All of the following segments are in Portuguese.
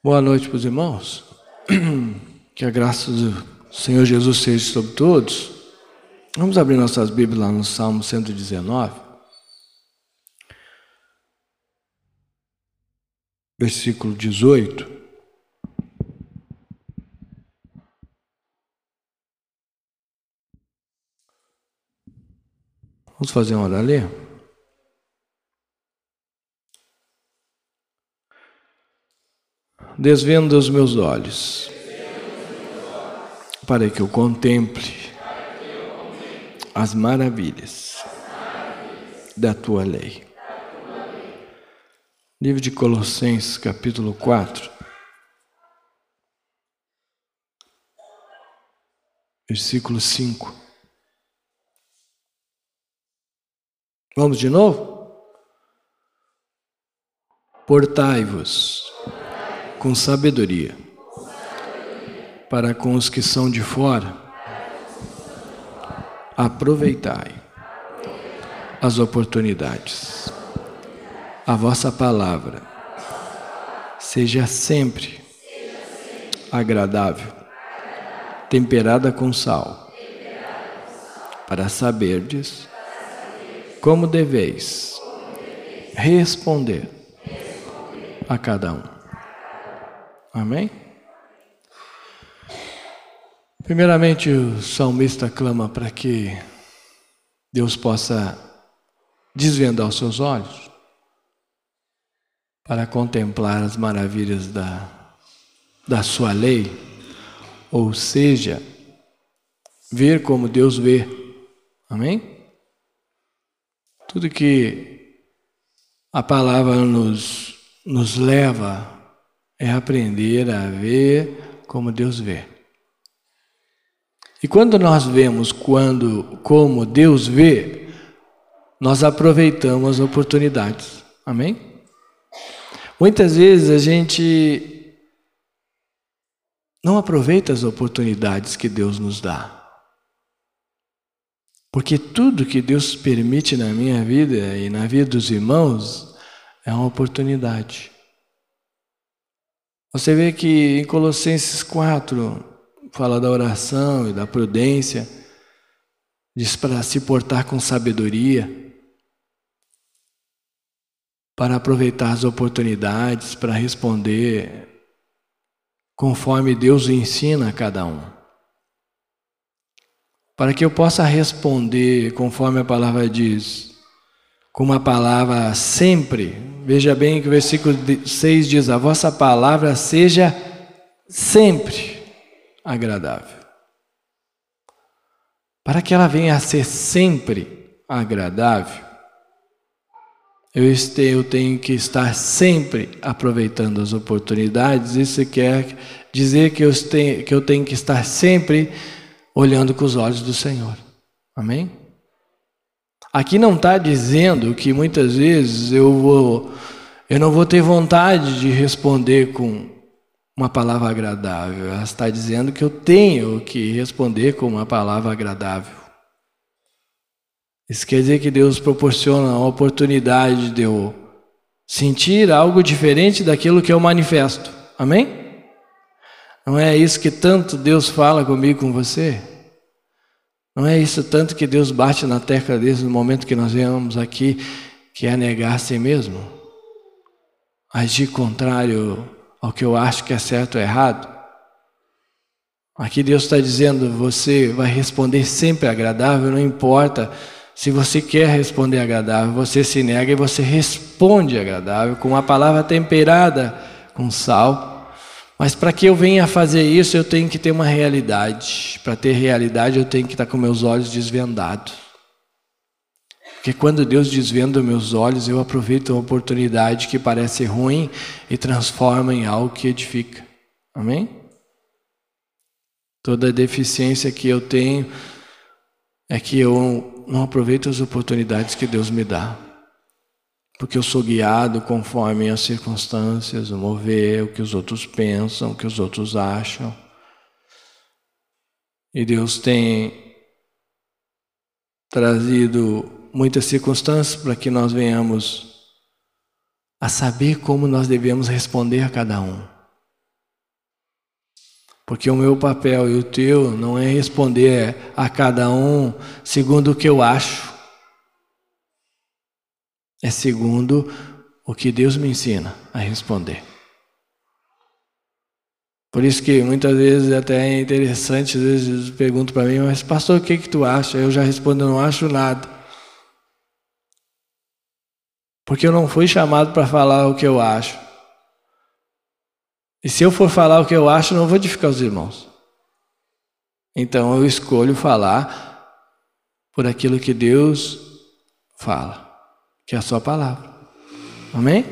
Boa noite para os irmãos. Que a graça do Senhor Jesus seja sobre todos. Vamos abrir nossas Bíblias lá no Salmo 119. Versículo 18. Vamos fazer uma hora ali? Desvenda os meus olhos, para que eu contemple as maravilhas da tua lei. Livro de Colossenses, capítulo 4, versículo 5. Vamos de novo? Portai-vos com sabedoria, para com os que são de fora, aproveitai as oportunidades. A vossa palavra seja sempre agradável, temperada com sal, para saberdes como deveis responder a cada um. Amém? Primeiramente, o salmista clama para que Deus possa desvendar os seus olhos para contemplar as maravilhas da, da sua lei, ou seja, ver como Deus vê. Amém? Tudo que a palavra nos, nos leva é aprender a ver como Deus vê. E quando nós vemos quando como Deus vê, nós aproveitamos as oportunidades. Amém? Muitas vezes a gente não aproveita as oportunidades que Deus nos dá. Porque tudo que Deus permite na minha vida e na vida dos irmãos é uma oportunidade. Você vê que em Colossenses 4 fala da oração e da prudência, diz para se portar com sabedoria, para aproveitar as oportunidades, para responder conforme Deus ensina a cada um. Para que eu possa responder conforme a palavra diz, com uma palavra sempre. Veja bem que o versículo 6 diz: A vossa palavra seja sempre agradável. Para que ela venha a ser sempre agradável, eu tenho que estar sempre aproveitando as oportunidades. Isso quer dizer que eu tenho, que estar sempre olhando com os olhos do Senhor. Amém? Aqui não está dizendo que muitas vezes eu vou, eu não vou ter vontade de responder com uma palavra agradável. Ela está dizendo que eu tenho que responder com uma palavra agradável. Isso quer dizer que Deus proporciona a oportunidade de eu sentir algo diferente daquilo que eu manifesto. Amém? Não é isso que tanto Deus fala comigo, com você? Não é isso tanto que Deus bate na tecla desde o momento que nós viemos aqui, que é negar a si mesmo? Agir contrário ao que eu acho que é certo ou errado? Aqui Deus está dizendo: você vai responder sempre agradável, não importa se você quer responder agradável, você se nega e você responde agradável com uma palavra temperada com sal mas para que eu venha fazer isso, eu tenho que ter uma realidade. Para ter realidade, eu tenho que estar com meus olhos desvendados. Porque quando Deus desvenda meus olhos, eu aproveito uma oportunidade que parece ruim e transforma em algo que edifica. Amém? Toda deficiência que eu tenho é que eu não aproveito as oportunidades que Deus me dá porque eu sou guiado conforme as circunstâncias, o mover, o que os outros pensam, o que os outros acham. E Deus tem trazido muitas circunstâncias para que nós venhamos a saber como nós devemos responder a cada um. Porque o meu papel e o teu não é responder a cada um segundo o que eu acho, é segundo o que Deus me ensina a responder. Por isso que muitas vezes até é interessante, às vezes perguntam para mim, mas pastor, o que que tu acha? Eu já respondo, eu não acho nada. Porque eu não fui chamado para falar o que eu acho. E se eu for falar o que eu acho, não vou edificar os irmãos. Então eu escolho falar por aquilo que Deus fala, que é a sua palavra. Amém?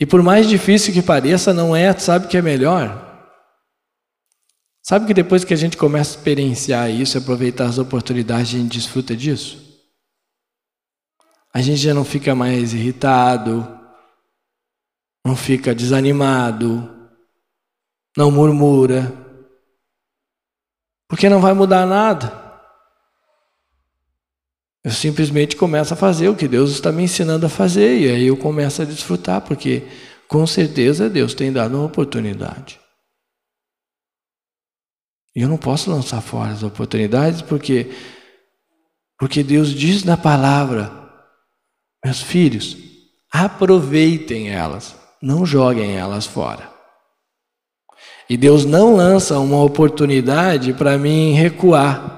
E por mais difícil que pareça, não é, sabe que é melhor? Sabe que depois que a gente começa a experienciar isso, aproveitar as oportunidades, a gente desfruta disso? A gente já não fica mais irritado, não fica desanimado, não murmura, porque não vai mudar nada. Eu simplesmente começo a fazer o que Deus está me ensinando a fazer, e aí eu começo a desfrutar, porque com certeza Deus tem dado uma oportunidade. E eu não posso lançar fora as oportunidades, porque, porque Deus diz na palavra: meus filhos, aproveitem elas, não joguem elas fora. E Deus não lança uma oportunidade para mim recuar.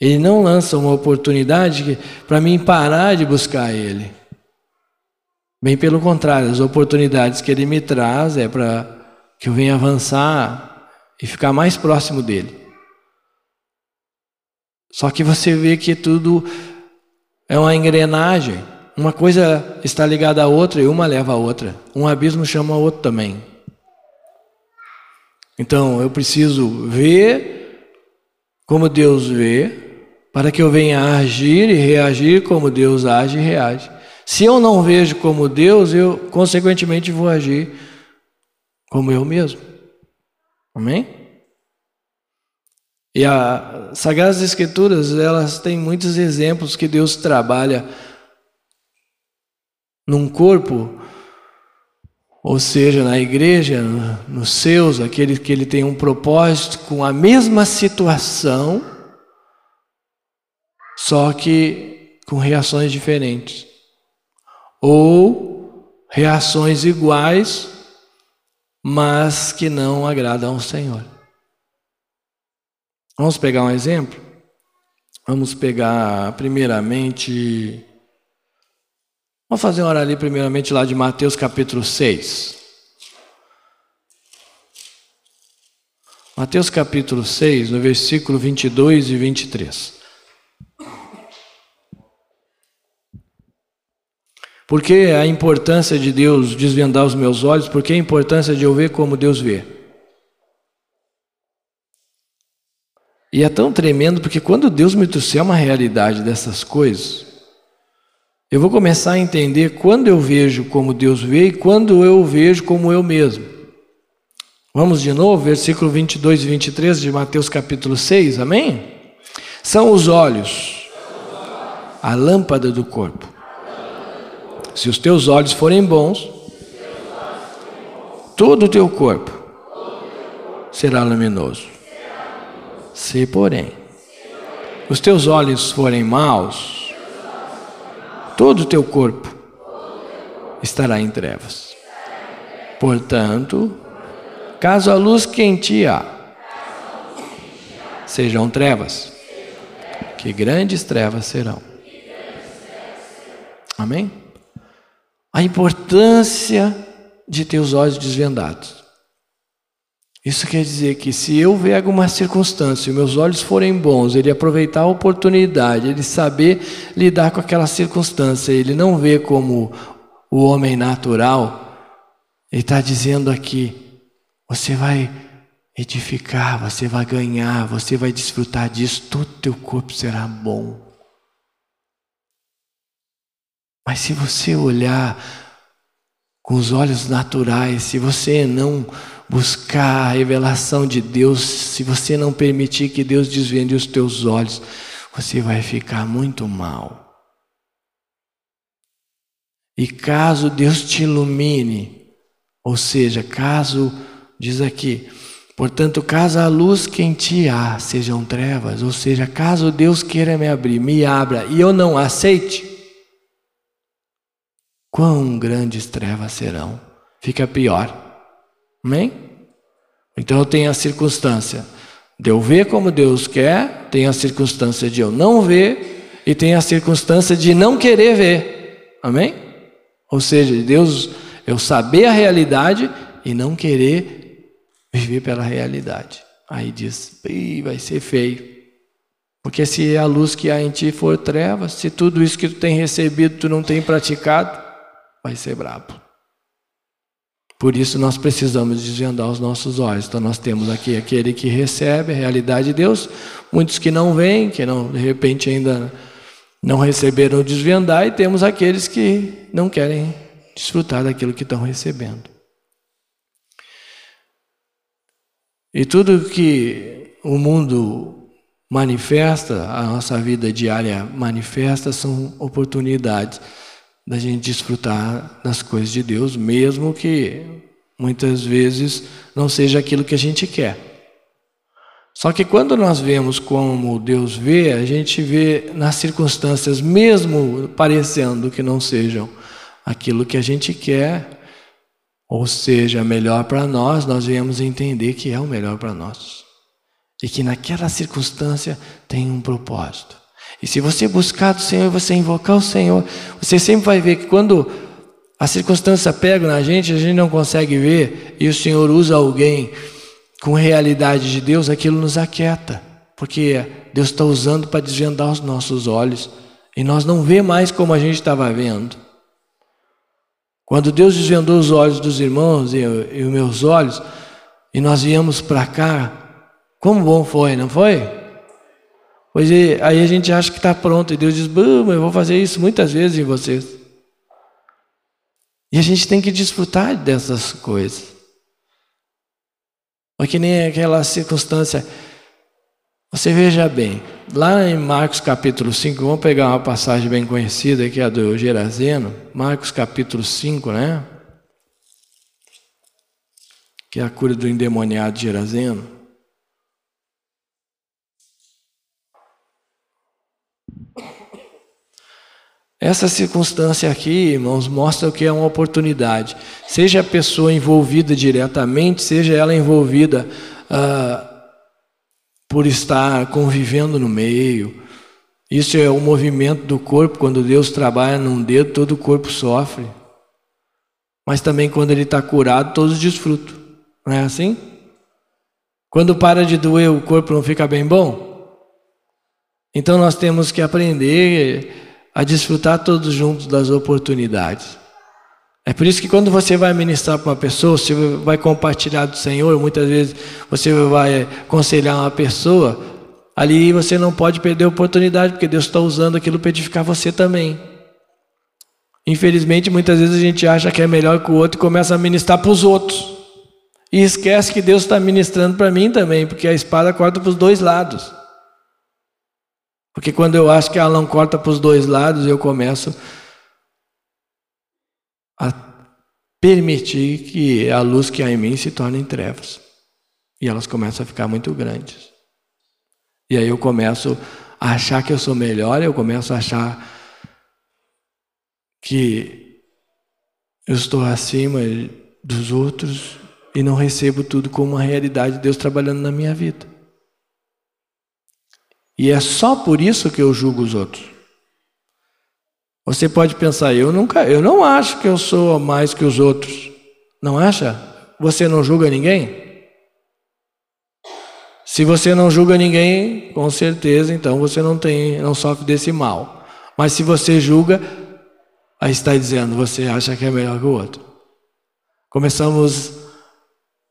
Ele não lança uma oportunidade para mim parar de buscar Ele. Bem pelo contrário, as oportunidades que Ele me traz é para que eu venha avançar e ficar mais próximo dele. Só que você vê que tudo é uma engrenagem. Uma coisa está ligada à outra e uma leva a outra. Um abismo chama o outro também. Então eu preciso ver como Deus vê, para que eu venha agir e reagir como Deus age e reage. Se eu não vejo como Deus, eu consequentemente vou agir como eu mesmo. Amém? E as Sagradas Escrituras, elas têm muitos exemplos que Deus trabalha num corpo, ou seja, na igreja, nos seus, aquele que ele tem um propósito com a mesma situação só que com reações diferentes. Ou reações iguais, mas que não agradam ao Senhor. Vamos pegar um exemplo? Vamos pegar primeiramente. Vamos fazer uma hora ali, primeiramente, lá de Mateus capítulo 6. Mateus capítulo 6, no versículo 22 e 23. Por que a importância de Deus desvendar os meus olhos? Por que a importância de eu ver como Deus vê? E é tão tremendo porque quando Deus me trouxer uma realidade dessas coisas, eu vou começar a entender quando eu vejo como Deus vê e quando eu vejo como eu mesmo. Vamos de novo, versículo 22 e 23 de Mateus capítulo 6, amém? São os olhos, a lâmpada do corpo. Se os teus olhos forem bons, todo o teu corpo será luminoso. Se, porém, os teus olhos forem maus, todo o teu corpo estará em trevas. Portanto, caso a luz que em ti há sejam trevas, que grandes trevas serão. Amém? A importância de ter os olhos desvendados. Isso quer dizer que se eu ver alguma circunstância e meus olhos forem bons, ele aproveitar a oportunidade, ele saber lidar com aquela circunstância, ele não vê como o homem natural, ele está dizendo aqui: você vai edificar, você vai ganhar, você vai desfrutar disso, todo teu corpo será bom. Mas se você olhar com os olhos naturais, se você não buscar a revelação de Deus, se você não permitir que Deus desvende os teus olhos, você vai ficar muito mal. E caso Deus te ilumine, ou seja, caso, diz aqui, Portanto, caso a luz que em ti há sejam trevas, ou seja, caso Deus queira me abrir, me abra e eu não aceite, quão grandes trevas serão? Fica pior. Amém? Então eu tenho a circunstância de eu ver como Deus quer, tenho a circunstância de eu não ver e tenho a circunstância de não querer ver. Amém? Ou seja, Deus, eu saber a realidade e não querer viver pela realidade. Aí diz, vai ser feio. Porque se a luz que há em ti for trevas, se tudo isso que tu tem recebido tu não tem praticado, vai ser brabo. Por isso nós precisamos desvendar os nossos olhos. Então nós temos aqui aquele que recebe a realidade de Deus, muitos que não vêm, que não de repente ainda não receberam desvendar, e temos aqueles que não querem desfrutar daquilo que estão recebendo. E tudo que o mundo manifesta, a nossa vida diária manifesta, são oportunidades da gente desfrutar das coisas de Deus, mesmo que muitas vezes não seja aquilo que a gente quer. Só que quando nós vemos como Deus vê, a gente vê nas circunstâncias, mesmo parecendo que não sejam aquilo que a gente quer, ou seja, melhor para nós, nós viemos entender que é o melhor para nós. E que naquela circunstância tem um propósito. E se você buscar do Senhor, você invocar o Senhor, você sempre vai ver que quando a circunstância pega na gente, a gente não consegue ver, e o Senhor usa alguém com realidade de Deus, aquilo nos aquieta. Porque Deus está usando para desvendar os nossos olhos. E nós não vê mais como a gente estava vendo. Quando Deus desvendou os olhos dos irmãos e, e os meus olhos, e nós viemos para cá, como bom foi, não foi? Pois é, aí a gente acha que está pronto, e Deus diz: eu vou fazer isso muitas vezes em vocês. E a gente tem que desfrutar dessas coisas. Porque nem aquela circunstância. Você veja bem, lá em Marcos capítulo 5, vamos pegar uma passagem bem conhecida que é a do Gerazeno, Marcos capítulo 5, né? Que é a cura do endemoniado Gerazeno. Essa circunstância aqui, irmãos, mostra o que é uma oportunidade. Seja a pessoa envolvida diretamente, seja ela envolvida. Uh, por estar convivendo no meio. Isso é o movimento do corpo, quando Deus trabalha num dedo, todo o corpo sofre. Mas também quando ele está curado, todos desfrutam. Não é assim? Quando para de doer, o corpo não fica bem bom? Então nós temos que aprender a desfrutar todos juntos das oportunidades. É por isso que quando você vai ministrar para uma pessoa, você vai compartilhar do Senhor, muitas vezes você vai aconselhar uma pessoa, ali você não pode perder a oportunidade, porque Deus está usando aquilo para edificar você também. Infelizmente, muitas vezes a gente acha que é melhor que o outro e começa a ministrar para os outros. E esquece que Deus está ministrando para mim também, porque a espada corta para os dois lados. Porque quando eu acho que ela não corta para os dois lados, eu começo a permitir que a luz que há em mim se torne em trevas. E elas começam a ficar muito grandes. E aí eu começo a achar que eu sou melhor, eu começo a achar que eu estou acima dos outros e não recebo tudo como uma realidade de Deus trabalhando na minha vida. E é só por isso que eu julgo os outros. Você pode pensar, eu nunca, eu não acho que eu sou mais que os outros. Não acha? Você não julga ninguém? Se você não julga ninguém, com certeza, então você não tem, não sofre desse mal. Mas se você julga, aí está dizendo, você acha que é melhor que o outro. Começamos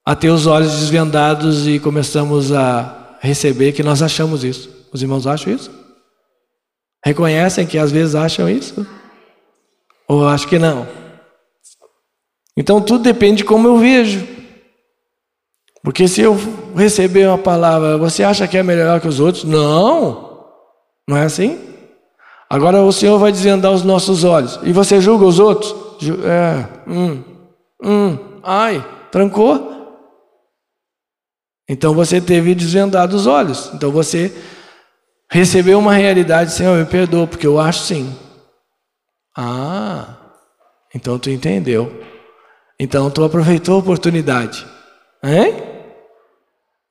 a ter os olhos desvendados e começamos a receber que nós achamos isso. Os irmãos acham isso? Reconhecem que às vezes acham isso? Ou acho que não? Então tudo depende de como eu vejo. Porque se eu receber uma palavra, você acha que é melhor que os outros? Não! Não é assim? Agora o Senhor vai desvendar os nossos olhos. E você julga os outros? É, hum, hum, ai, trancou? Então você teve desvendado os olhos. Então você recebeu uma realidade, Senhor, me perdoa, porque eu acho sim. Ah, então tu entendeu. Então tu aproveitou a oportunidade. Hein?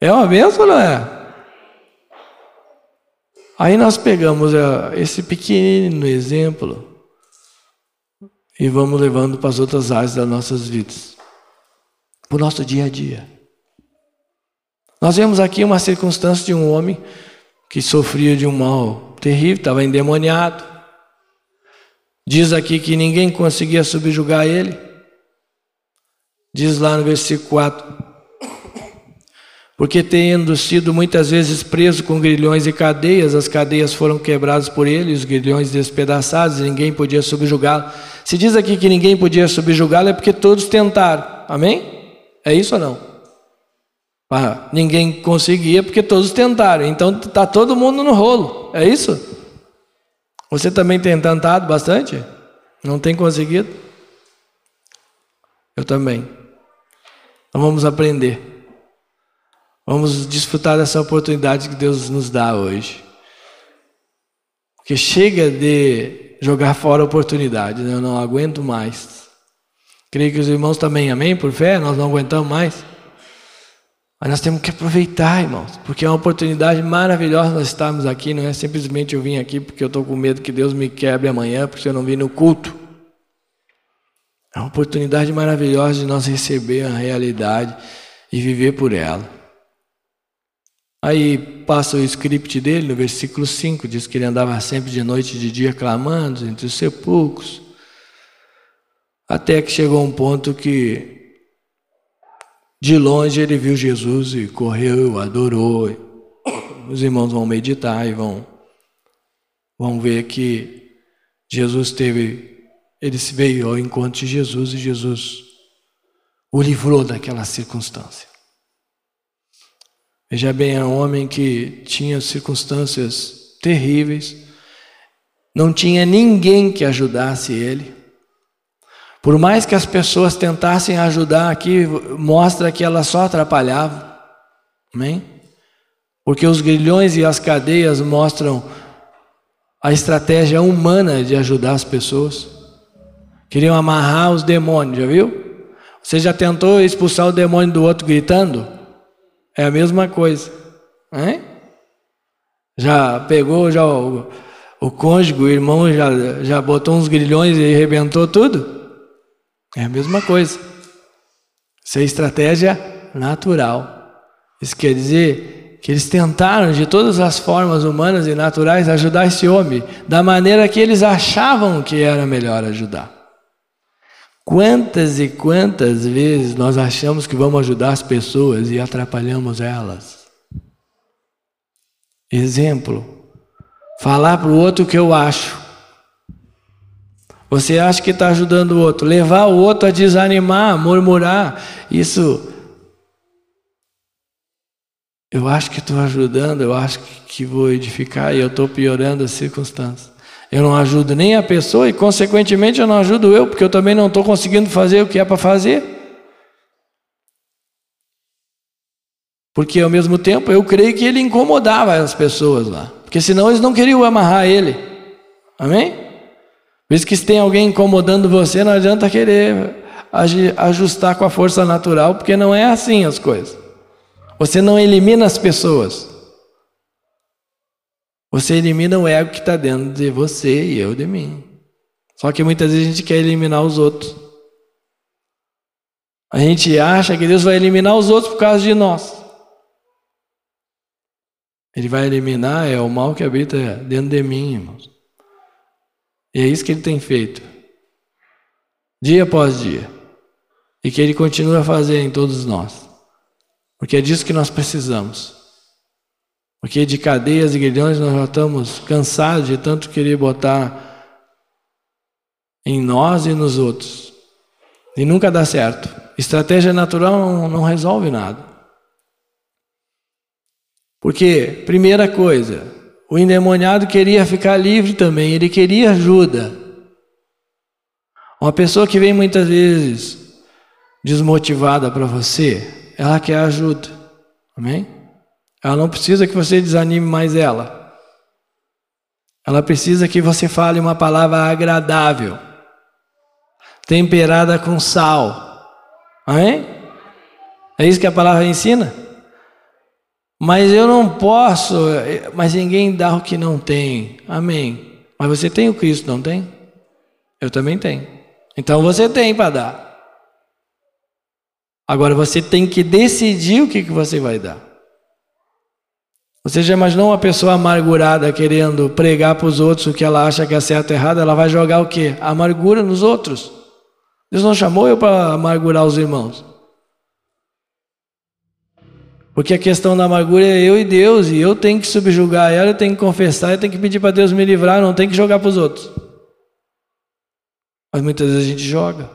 É uma benção não é? Aí nós pegamos é, esse pequeno exemplo e vamos levando para as outras áreas das nossas vidas, para o nosso dia a dia. Nós vemos aqui uma circunstância de um homem que sofria de um mal terrível, estava endemoniado. Diz aqui que ninguém conseguia subjugar ele. Diz lá no versículo 4: porque tendo sido muitas vezes preso com grilhões e cadeias, as cadeias foram quebradas por ele, os grilhões despedaçados, e ninguém podia subjugá-lo. Se diz aqui que ninguém podia subjugá-lo, é porque todos tentaram. Amém? É isso ou não? Ah, ninguém conseguia porque todos tentaram. Então está todo mundo no rolo. É isso? Você também tem tentado bastante? Não tem conseguido? Eu também. Então vamos aprender. Vamos desfrutar dessa oportunidade que Deus nos dá hoje. Porque chega de jogar fora a oportunidade, né? eu não aguento mais. Creio que os irmãos também, amém? Por fé, nós não aguentamos mais. Mas nós temos que aproveitar, irmãos, porque é uma oportunidade maravilhosa nós estarmos aqui, não é simplesmente eu vim aqui porque eu estou com medo que Deus me quebre amanhã, porque eu não vim no culto. É uma oportunidade maravilhosa de nós receber a realidade e viver por ela. Aí passa o script dele, no versículo 5, diz que ele andava sempre de noite e de dia clamando entre os sepulcros. Até que chegou um ponto que de longe ele viu Jesus e correu, adorou. Os irmãos vão meditar e vão, vão ver que Jesus teve, ele se veio ao encontro de Jesus e Jesus o livrou daquela circunstância. Veja bem, era um homem que tinha circunstâncias terríveis, não tinha ninguém que ajudasse ele. Por mais que as pessoas tentassem ajudar aqui, mostra que ela só atrapalhava. Amém? Porque os grilhões e as cadeias mostram a estratégia humana de ajudar as pessoas. Queriam amarrar os demônios, já viu? Você já tentou expulsar o demônio do outro gritando? É a mesma coisa. Hein? Já pegou já o, o cônjuge, o irmão já, já botou uns grilhões e arrebentou tudo? É a mesma coisa. Isso é estratégia natural. Isso quer dizer que eles tentaram de todas as formas humanas e naturais ajudar esse homem da maneira que eles achavam que era melhor ajudar. Quantas e quantas vezes nós achamos que vamos ajudar as pessoas e atrapalhamos elas? Exemplo: falar para o outro o que eu acho. Você acha que está ajudando o outro, levar o outro a desanimar, murmurar, isso. Eu acho que estou ajudando, eu acho que vou edificar e eu estou piorando as circunstâncias. Eu não ajudo nem a pessoa e, consequentemente, eu não ajudo eu, porque eu também não estou conseguindo fazer o que é para fazer. Porque, ao mesmo tempo, eu creio que ele incomodava as pessoas lá. Porque, senão, eles não queriam amarrar ele. Amém? Por isso que se tem alguém incomodando você, não adianta querer ajustar com a força natural, porque não é assim as coisas. Você não elimina as pessoas. Você elimina o ego que está dentro de você e eu de mim. Só que muitas vezes a gente quer eliminar os outros. A gente acha que Deus vai eliminar os outros por causa de nós. Ele vai eliminar é o mal que habita dentro de mim, irmãos. E é isso que ele tem feito. Dia após dia. E que ele continua a fazer em todos nós. Porque é disso que nós precisamos. Porque de cadeias e grilhões nós já estamos cansados de tanto querer botar em nós e nos outros. E nunca dá certo. Estratégia natural não, não resolve nada. Porque, primeira coisa, o endemoniado queria ficar livre também, ele queria ajuda. Uma pessoa que vem muitas vezes desmotivada para você, ela quer ajuda. Amém? Ela não precisa que você desanime mais ela. Ela precisa que você fale uma palavra agradável, temperada com sal. Amém? É isso que a palavra ensina? Mas eu não posso, mas ninguém dá o que não tem. Amém. Mas você tem o Cristo, não tem? Eu também tenho. Então você tem para dar. Agora você tem que decidir o que, que você vai dar. Você já imaginou uma pessoa amargurada querendo pregar para os outros o que ela acha que é certo e errado? Ela vai jogar o quê? amargura nos outros. Deus não chamou eu para amargurar os irmãos. Porque a questão da amargura é eu e Deus, e eu tenho que subjugar ela, eu tenho que confessar, eu tenho que pedir para Deus me livrar, não tenho que jogar para os outros. Mas muitas vezes a gente joga.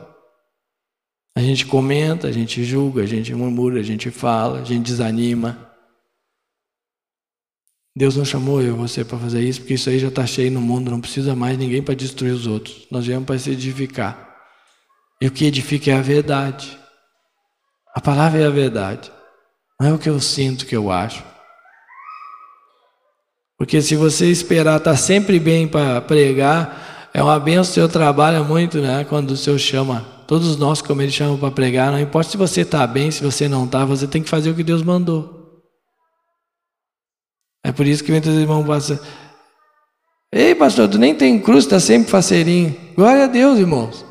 A gente comenta, a gente julga, a gente murmura, a gente fala, a gente desanima. Deus não chamou eu e você para fazer isso, porque isso aí já está cheio no mundo, não precisa mais ninguém para destruir os outros. Nós viemos para se edificar. E o que edifica é a verdade. A palavra é a verdade. Não é o que eu sinto, que eu acho. Porque se você esperar estar tá sempre bem para pregar, é uma benção, o senhor trabalha muito, né? Quando o senhor chama, todos nós, como ele chama para pregar, não importa se você está bem, se você não está, você tem que fazer o que Deus mandou. É por isso que muitos irmãos passam. Ei, pastor, tu nem tem cruz, está sempre faceirinho. Glória a Deus, irmãos.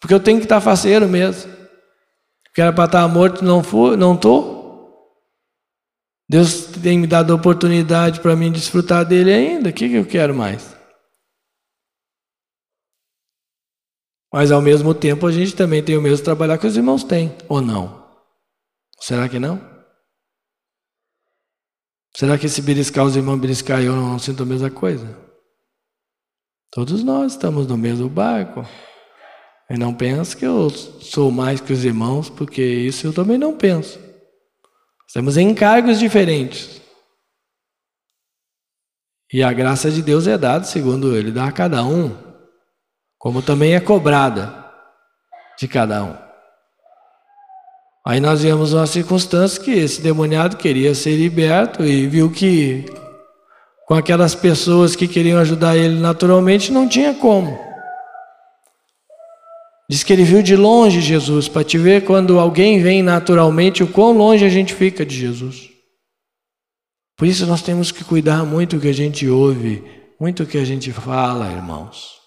Porque eu tenho que estar faceiro mesmo. Porque era para estar morto, não fui, não estou. Deus tem me dado a oportunidade para mim desfrutar dele ainda. O que, que eu quero mais? Mas ao mesmo tempo a gente também tem o mesmo trabalhar que os irmãos têm, ou não? Será que não? Será que esse beliscar, os irmãos beliscar eu não sinto a mesma coisa? Todos nós estamos no mesmo barco. E não penso que eu sou mais que os irmãos, porque isso eu também não penso. Temos encargos diferentes. E a graça de Deus é dada segundo Ele dá a cada um, como também é cobrada de cada um. Aí nós vimos uma circunstância que esse demoniado queria ser liberto e viu que com aquelas pessoas que queriam ajudar ele naturalmente não tinha como. Diz que ele viu de longe Jesus, para te ver quando alguém vem naturalmente, o quão longe a gente fica de Jesus. Por isso nós temos que cuidar muito do que a gente ouve, muito do que a gente fala, irmãos.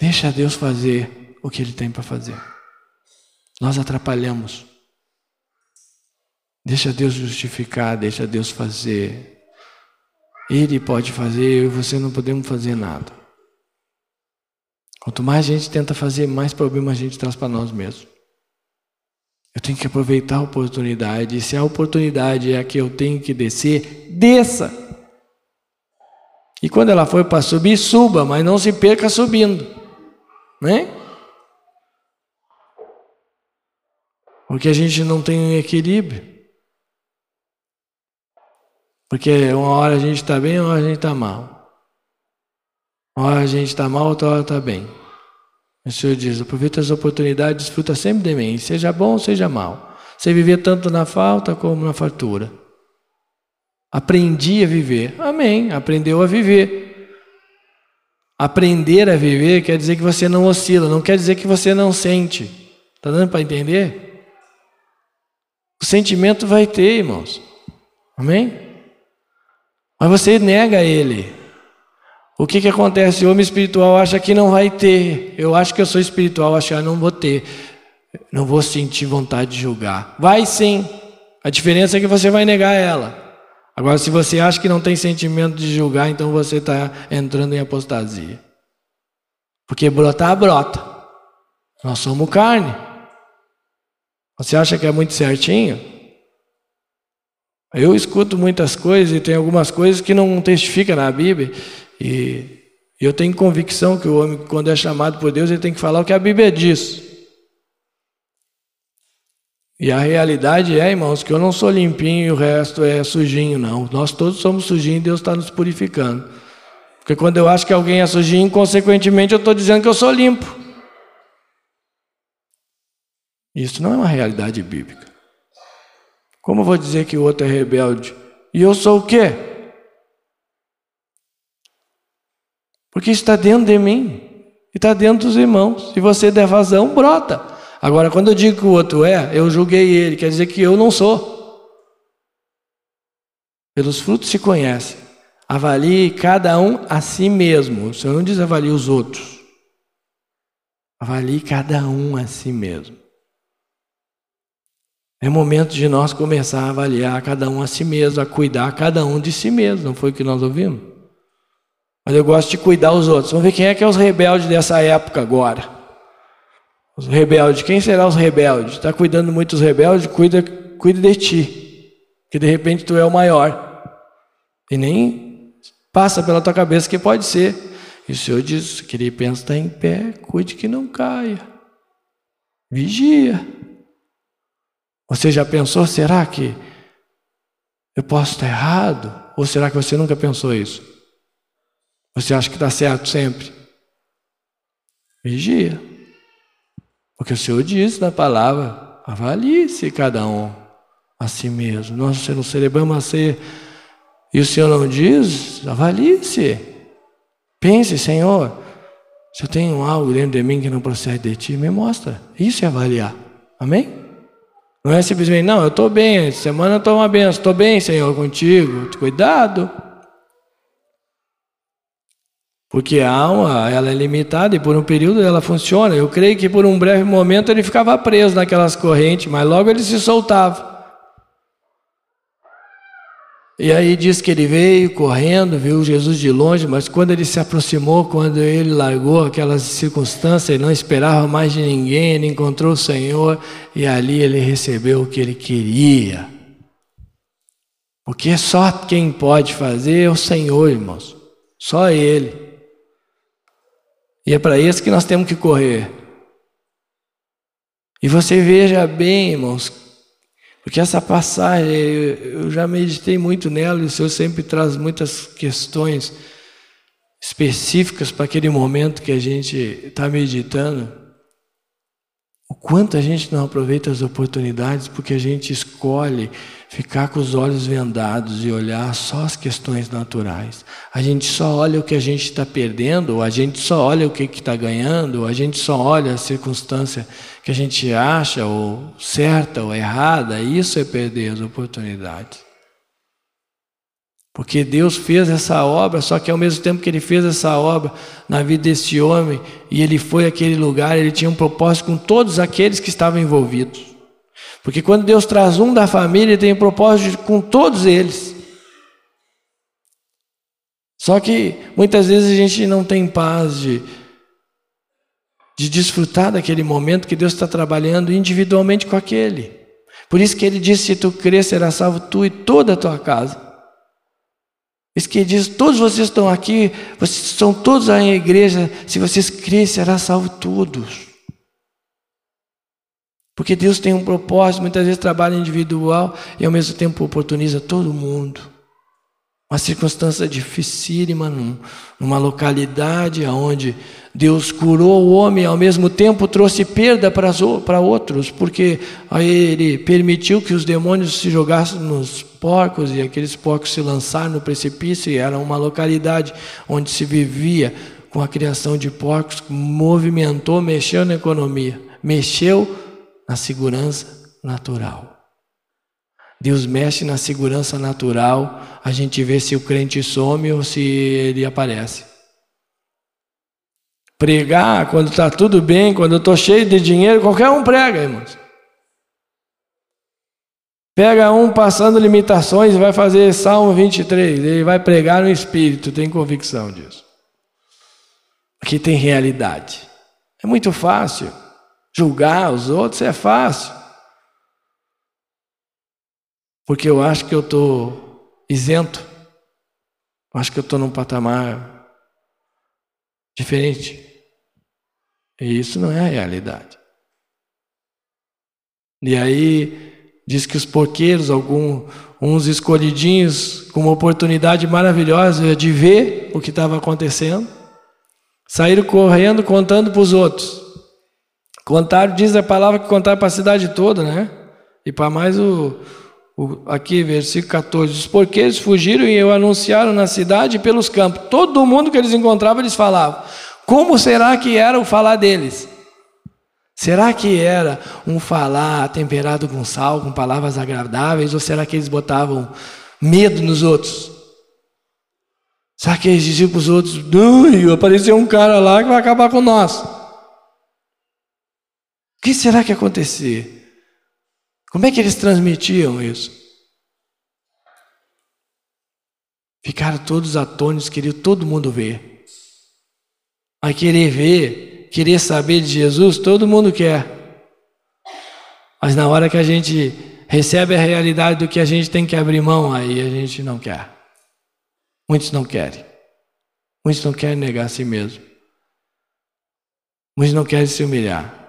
Deixa Deus fazer o que Ele tem para fazer. Nós atrapalhamos. Deixa Deus justificar, deixa Deus fazer. Ele pode fazer, eu e você não podemos fazer nada. Quanto mais a gente tenta fazer, mais problema a gente traz para nós mesmos. Eu tenho que aproveitar a oportunidade. E se a oportunidade é a que eu tenho que descer, desça. E quando ela for para subir, suba, mas não se perca subindo. Né? Porque a gente não tem um equilíbrio. Porque uma hora a gente está bem, uma hora a gente está mal. Hora a gente está mal, outra hora está bem. O Senhor diz: aproveita as oportunidades, desfruta sempre de mim, seja bom ou seja mal. Você viver tanto na falta como na fartura. Aprendi a viver. Amém. Aprendeu a viver. Aprender a viver quer dizer que você não oscila, não quer dizer que você não sente. Está dando para entender? O sentimento vai ter, irmãos. Amém? Mas você nega ele. O que, que acontece? O homem espiritual acha que não vai ter. Eu acho que eu sou espiritual, acho que eu não vou ter. Não vou sentir vontade de julgar. Vai sim. A diferença é que você vai negar ela. Agora, se você acha que não tem sentimento de julgar, então você está entrando em apostasia. Porque brotar, brota. Nós somos carne. Você acha que é muito certinho? Eu escuto muitas coisas e tem algumas coisas que não testifica na Bíblia. E eu tenho convicção que o homem, quando é chamado por Deus, ele tem que falar o que a Bíblia diz. E a realidade é, irmãos, que eu não sou limpinho e o resto é sujinho, não. Nós todos somos sujinhos e Deus está nos purificando. Porque quando eu acho que alguém é sujinho, consequentemente eu estou dizendo que eu sou limpo. Isso não é uma realidade bíblica. Como eu vou dizer que o outro é rebelde? E eu sou o quê? Porque está dentro de mim. E está dentro dos irmãos. Se você der vazão, brota. Agora, quando eu digo que o outro é, eu julguei ele, quer dizer que eu não sou. Pelos frutos se conhece. Avalie cada um a si mesmo. O Senhor não diz avalie os outros. Avalie cada um a si mesmo. É momento de nós começar a avaliar cada um a si mesmo, a cuidar cada um de si mesmo. Não foi o que nós ouvimos? Mas eu gosto de cuidar os outros. Vamos ver quem é que é os rebeldes dessa época agora. Os rebeldes. Quem será os rebeldes? Está cuidando muito dos rebeldes? Cuida, cuida de ti. Que de repente tu é o maior. E nem passa pela tua cabeça que pode ser. E o Senhor diz: que ele pensa está em pé, cuide que não caia. Vigia. Você já pensou, será que eu posso estar errado? Ou será que você nunca pensou isso? Você acha que está certo sempre? Vigia. Porque o Senhor diz na palavra: avalie-se cada um a si mesmo. Nós não celebramos a ser e o Senhor não diz, avalie-se. Pense, Senhor, se eu tenho algo dentro de mim que não procede de ti, me mostra. Isso é avaliar. Amém? Não é simplesmente, não, eu estou bem, semana eu estou uma benção, estou bem, Senhor, contigo. Cuidado. Porque a alma, ela é limitada e por um período ela funciona. Eu creio que por um breve momento ele ficava preso naquelas correntes, mas logo ele se soltava. E aí diz que ele veio correndo, viu Jesus de longe, mas quando ele se aproximou, quando ele largou aquelas circunstâncias, ele não esperava mais de ninguém, ele encontrou o Senhor e ali ele recebeu o que ele queria. Porque só quem pode fazer é o Senhor, irmãos. Só Ele. E é para isso que nós temos que correr. E você veja bem, irmãos, porque essa passagem, eu já meditei muito nela e o Senhor sempre traz muitas questões específicas para aquele momento que a gente está meditando. O quanto a gente não aproveita as oportunidades porque a gente escolhe ficar com os olhos vendados e olhar só as questões naturais. A gente só olha o que a gente está perdendo, ou a gente só olha o que está ganhando, ou a gente só olha a circunstância que a gente acha ou certa ou errada. Isso é perder as oportunidades. Porque Deus fez essa obra, só que ao mesmo tempo que Ele fez essa obra na vida desse homem, e ele foi àquele lugar, ele tinha um propósito com todos aqueles que estavam envolvidos. Porque quando Deus traz um da família, tem um propósito com todos eles. Só que muitas vezes a gente não tem paz de, de desfrutar daquele momento que Deus está trabalhando individualmente com aquele. Por isso que ele disse: se tu crer, será salvo tu e toda a tua casa. Isso que ele diz: todos vocês estão aqui, vocês são todos a igreja, se vocês crerem, será salvo todos. Porque Deus tem um propósito, muitas vezes trabalha individual e ao mesmo tempo oportuniza todo mundo. Uma circunstância dificílima numa localidade onde Deus curou o homem ao mesmo tempo trouxe perda para outros, porque ele permitiu que os demônios se jogassem nos porcos e aqueles porcos se lançaram no precipício e era uma localidade onde se vivia com a criação de porcos, movimentou, mexeu na economia, mexeu na segurança natural. Deus mexe na segurança natural, a gente vê se o crente some ou se ele aparece. Pregar quando está tudo bem, quando eu estou cheio de dinheiro, qualquer um prega, irmãos. Pega um passando limitações e vai fazer Salmo 23, ele vai pregar no Espírito, tem convicção disso. Aqui tem realidade. É muito fácil. Julgar os outros é fácil. Porque eu acho que eu estou isento. Eu acho que eu estou num patamar diferente. E isso não é a realidade. E aí diz que os porqueiros, alguns uns escolhidinhos, com uma oportunidade maravilhosa de ver o que estava acontecendo, saíram correndo contando para os outros. Contaram, diz a palavra que contaram para a cidade toda, né? E para mais o, aqui, versículo 14: Os porquês fugiram e eu anunciaram na cidade e pelos campos. Todo mundo que eles encontravam, eles falavam. Como será que era o falar deles? Será que era um falar temperado com sal, com palavras agradáveis, ou será que eles botavam medo nos outros? Será que eles diziam para os outros: apareceu um cara lá que vai acabar com nós? O que será que acontecia? Como é que eles transmitiam isso? Ficaram todos atônitos, queriam todo mundo ver. Mas querer ver, querer saber de Jesus, todo mundo quer. Mas na hora que a gente recebe a realidade do que a gente tem que abrir mão, aí a gente não quer. Muitos não querem. Muitos não querem negar a si mesmo. Muitos não querem se humilhar.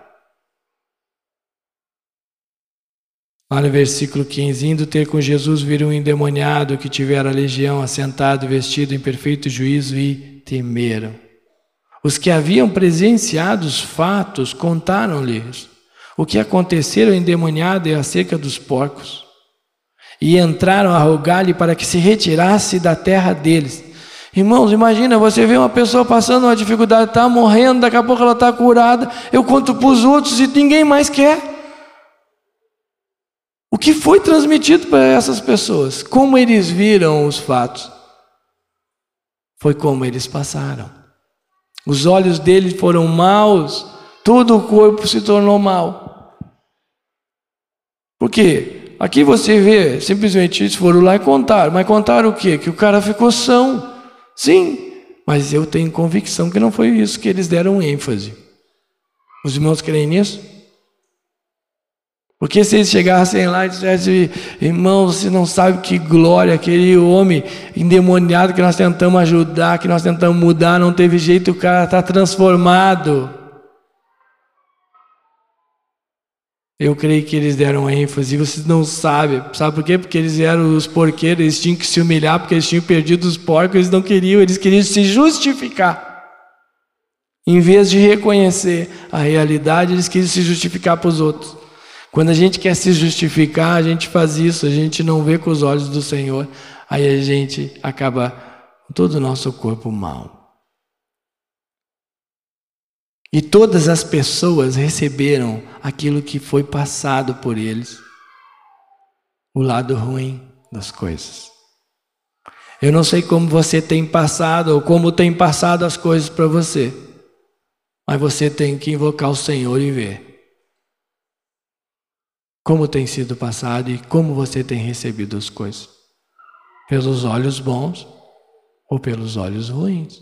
Lá no versículo 15: Indo ter com Jesus, viram um endemoniado que tivera a legião assentado, vestido em perfeito juízo e temeram. Os que haviam presenciado os fatos contaram-lhes o que acontecera ao endemoniado e acerca dos porcos. E entraram a rogar-lhe para que se retirasse da terra deles. Irmãos, imagina, você vê uma pessoa passando uma dificuldade, está morrendo, daqui a pouco ela está curada, eu conto para os outros e ninguém mais quer. O que foi transmitido para essas pessoas? Como eles viram os fatos? Foi como eles passaram. Os olhos deles foram maus, todo o corpo se tornou mal. Por quê? Aqui você vê, simplesmente eles foram lá e contaram. Mas contaram o quê? Que o cara ficou são. Sim, mas eu tenho convicção que não foi isso que eles deram ênfase. Os irmãos creem nisso? Porque se eles chegassem lá e dissessem, irmão, você não sabe que glória, aquele homem endemoniado que nós tentamos ajudar, que nós tentamos mudar, não teve jeito, o cara está transformado. Eu creio que eles deram ênfase, vocês não sabem. Sabe por quê? Porque eles eram os porqueiros, eles tinham que se humilhar, porque eles tinham perdido os porcos, eles não queriam, eles queriam se justificar. Em vez de reconhecer a realidade, eles queriam se justificar para os outros. Quando a gente quer se justificar, a gente faz isso, a gente não vê com os olhos do Senhor, aí a gente acaba todo o nosso corpo mal. E todas as pessoas receberam aquilo que foi passado por eles, o lado ruim das coisas. Eu não sei como você tem passado ou como tem passado as coisas para você, mas você tem que invocar o Senhor e ver como tem sido passado e como você tem recebido as coisas. Pelos olhos bons ou pelos olhos ruins.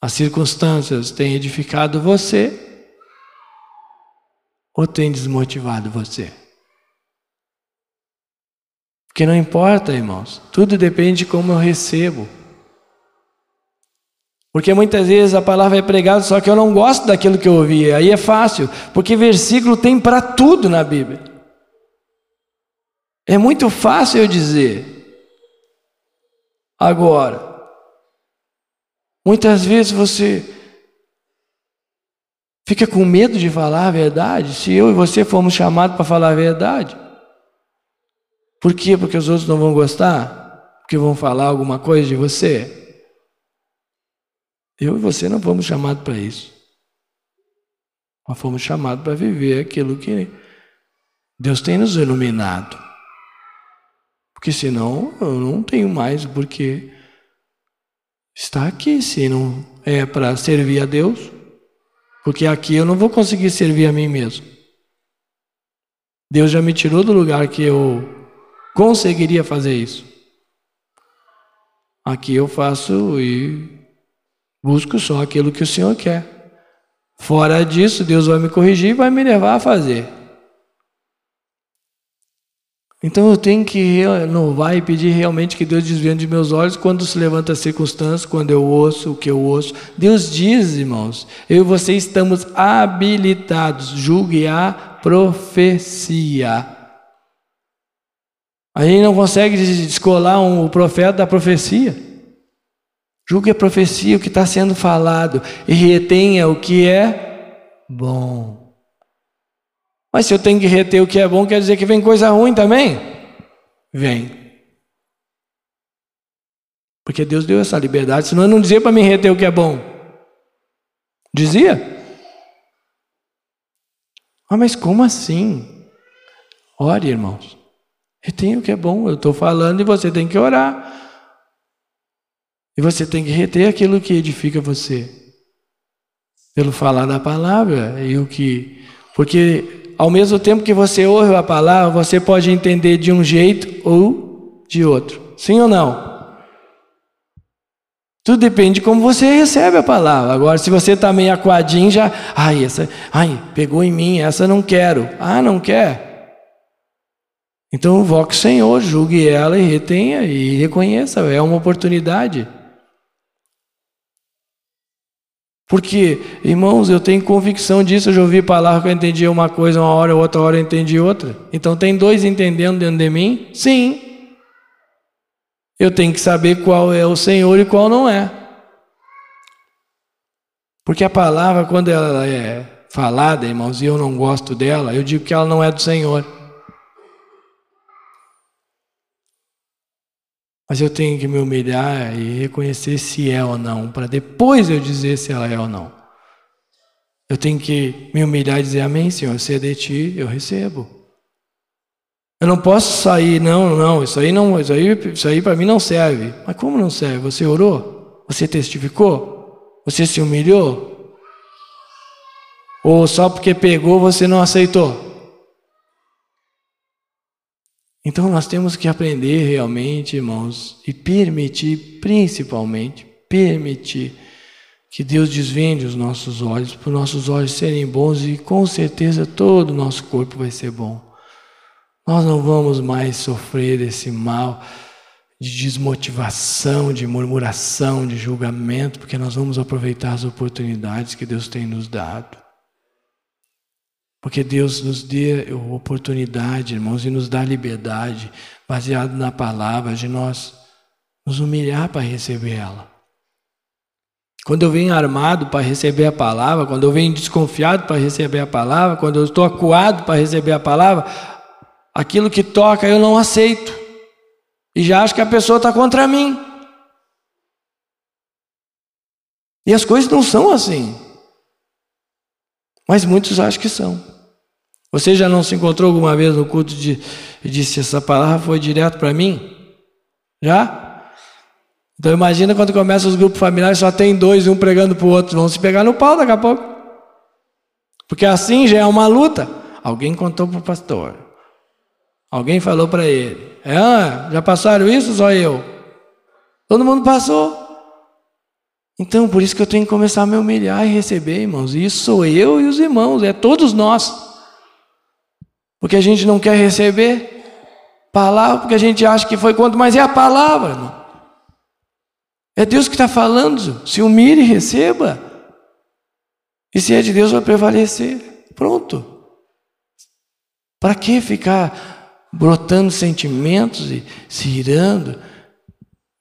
As circunstâncias têm edificado você ou têm desmotivado você? Porque não importa, irmãos, tudo depende de como eu recebo. Porque muitas vezes a palavra é pregada, só que eu não gosto daquilo que eu ouvi. Aí é fácil, porque versículo tem para tudo na Bíblia. É muito fácil eu dizer. Agora, muitas vezes você fica com medo de falar a verdade, se eu e você fomos chamados para falar a verdade. Por quê? Porque os outros não vão gostar? Porque vão falar alguma coisa de você? Eu e você não fomos chamados para isso. Nós fomos chamados para viver aquilo que Deus tem nos iluminado. Porque senão eu não tenho mais porque estar aqui se não é para servir a Deus. Porque aqui eu não vou conseguir servir a mim mesmo. Deus já me tirou do lugar que eu conseguiria fazer isso. Aqui eu faço e Busco só aquilo que o Senhor quer. Fora disso, Deus vai me corrigir e vai me levar a fazer. Então eu tenho que renovar e pedir realmente que Deus desvie de meus olhos quando se levanta as circunstâncias, quando eu ouço o que eu ouço. Deus diz, irmãos, eu e você estamos habilitados, julgue a profecia. A gente não consegue descolar um, profeta da profecia. Julgue a profecia, o que está sendo falado, e retenha o que é bom. Mas se eu tenho que reter o que é bom, quer dizer que vem coisa ruim também? vem. Porque Deus deu essa liberdade, senão eu não dizia para me reter o que é bom. Dizia? Ah, mas como assim? Ore, irmãos. Retém o que é bom. Eu estou falando e você tem que orar. E você tem que reter aquilo que edifica você. Pelo falar da palavra e o que. Porque ao mesmo tempo que você ouve a palavra, você pode entender de um jeito ou de outro. Sim ou não? Tudo depende de como você recebe a palavra. Agora, se você está meio aquadinho, já. Ai, essa. Ai, pegou em mim, essa não quero. Ah, não quer? Então, invoque o Senhor, julgue ela e retenha e reconheça. É uma oportunidade. Porque, irmãos, eu tenho convicção disso. Eu já ouvi palavra que eu entendi uma coisa uma hora, outra hora eu entendi outra. Então, tem dois entendendo dentro de mim? Sim. Eu tenho que saber qual é o Senhor e qual não é. Porque a palavra, quando ela é falada, irmãos, e eu não gosto dela, eu digo que ela não é do Senhor. Mas eu tenho que me humilhar e reconhecer se é ou não, para depois eu dizer se ela é ou não. Eu tenho que me humilhar e dizer: Amém, Senhor, se é de ti, eu recebo. Eu não posso sair, não, não, isso aí não, isso aí, isso aí para mim não serve. Mas como não serve? Você orou? Você testificou? Você se humilhou? Ou só porque pegou você não aceitou? Então nós temos que aprender realmente, irmãos, e permitir, principalmente, permitir que Deus desvende os nossos olhos, para os nossos olhos serem bons e com certeza todo o nosso corpo vai ser bom. Nós não vamos mais sofrer esse mal de desmotivação, de murmuração, de julgamento, porque nós vamos aproveitar as oportunidades que Deus tem nos dado. Porque Deus nos deu oportunidade, irmãos, e nos dá liberdade, baseado na palavra, de nós nos humilhar para receber ela. Quando eu venho armado para receber a palavra, quando eu venho desconfiado para receber a palavra, quando eu estou acuado para receber a palavra, aquilo que toca eu não aceito. E já acho que a pessoa está contra mim. E as coisas não são assim. Mas muitos acham que são. Você já não se encontrou alguma vez no culto de, e disse: Essa palavra foi direto para mim? Já? Então imagina quando começa os grupos familiares, só tem dois, um pregando para o outro, vão se pegar no pau daqui a pouco. Porque assim já é uma luta. Alguém contou para o pastor. Alguém falou para ele: é, ah, já passaram isso? Só eu. Todo mundo passou. Então, por isso que eu tenho que começar a me humilhar e receber, irmãos. Isso sou eu e os irmãos, é todos nós. Porque a gente não quer receber palavra, porque a gente acha que foi quanto, mas é a palavra, irmão. É Deus que está falando. Se humilhe e receba. E se é de Deus, vai prevalecer. Pronto. Para que ficar brotando sentimentos e se irando,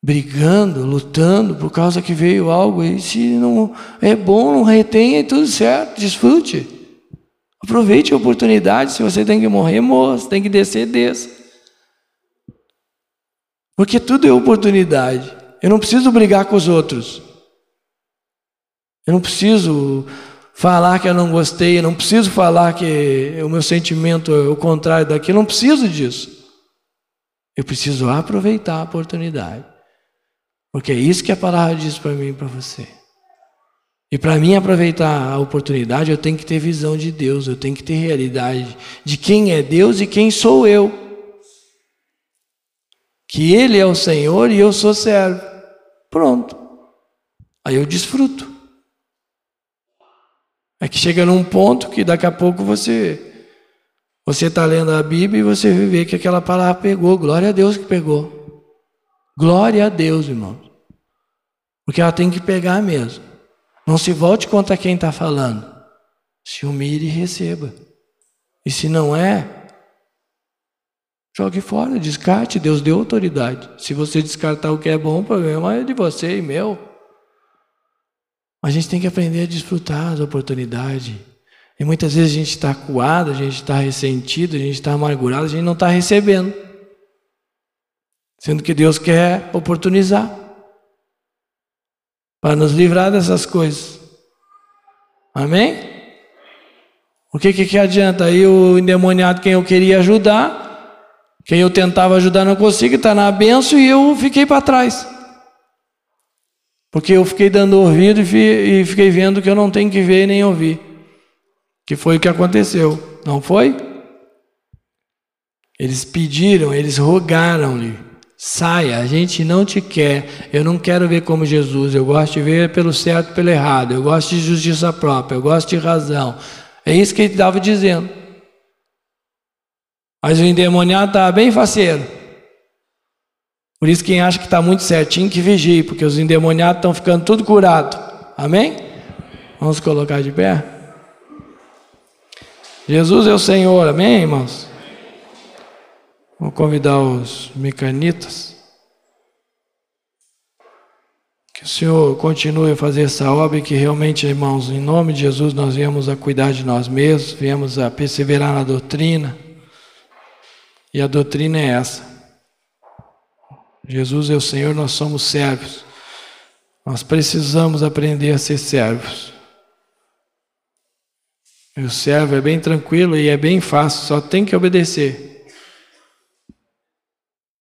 brigando, lutando por causa que veio algo e se não é bom, não retenha e tudo certo, desfrute. Aproveite a oportunidade, se você tem que morrer, morra, se tem que descer, desça. Porque tudo é oportunidade. Eu não preciso brigar com os outros. Eu não preciso falar que eu não gostei, eu não preciso falar que o meu sentimento é o contrário daquilo, eu não preciso disso. Eu preciso aproveitar a oportunidade. Porque é isso que a palavra diz para mim e para você. E para mim aproveitar a oportunidade, eu tenho que ter visão de Deus, eu tenho que ter realidade de quem é Deus e quem sou eu. Que Ele é o Senhor e eu sou servo. Pronto. Aí eu desfruto. É que chega num ponto que daqui a pouco você você está lendo a Bíblia e você vê que aquela palavra pegou. Glória a Deus que pegou. Glória a Deus, irmão. Porque ela tem que pegar mesmo. Não se volte contra quem está falando. Se humilhe e receba. E se não é, jogue fora, descarte. Deus deu autoridade. Se você descartar o que é bom, o problema é de você e meu. A gente tem que aprender a desfrutar as oportunidades. E muitas vezes a gente está acuado, a gente está ressentido, a gente está amargurado, a gente não está recebendo. Sendo que Deus quer oportunizar para nos livrar dessas coisas. Amém? O que, que, que adianta? Aí o endemoniado, quem eu queria ajudar, quem eu tentava ajudar não consigo, está na benção e eu fiquei para trás. Porque eu fiquei dando ouvido e fiquei vendo que eu não tenho que ver nem ouvir. Que foi o que aconteceu, não foi? Eles pediram, eles rogaram-lhe: saia, a gente não te quer. Eu não quero ver como Jesus, eu gosto de ver pelo certo pelo errado, eu gosto de justiça própria, eu gosto de razão. É isso que ele estava dizendo. Mas o endemoniado estava bem faceiro. Por isso, quem acha que está muito certinho, que vigie, porque os endemoniados estão ficando tudo curado. Amém? Vamos colocar de pé? Jesus é o Senhor, amém, irmãos? Vou convidar os mecanitas. Que o Senhor continue a fazer essa obra e que realmente, irmãos, em nome de Jesus, nós viemos a cuidar de nós mesmos, viemos a perseverar na doutrina. E a doutrina é essa. Jesus é o Senhor, nós somos servos. Nós precisamos aprender a ser servos. E o servo é bem tranquilo e é bem fácil, só tem que obedecer.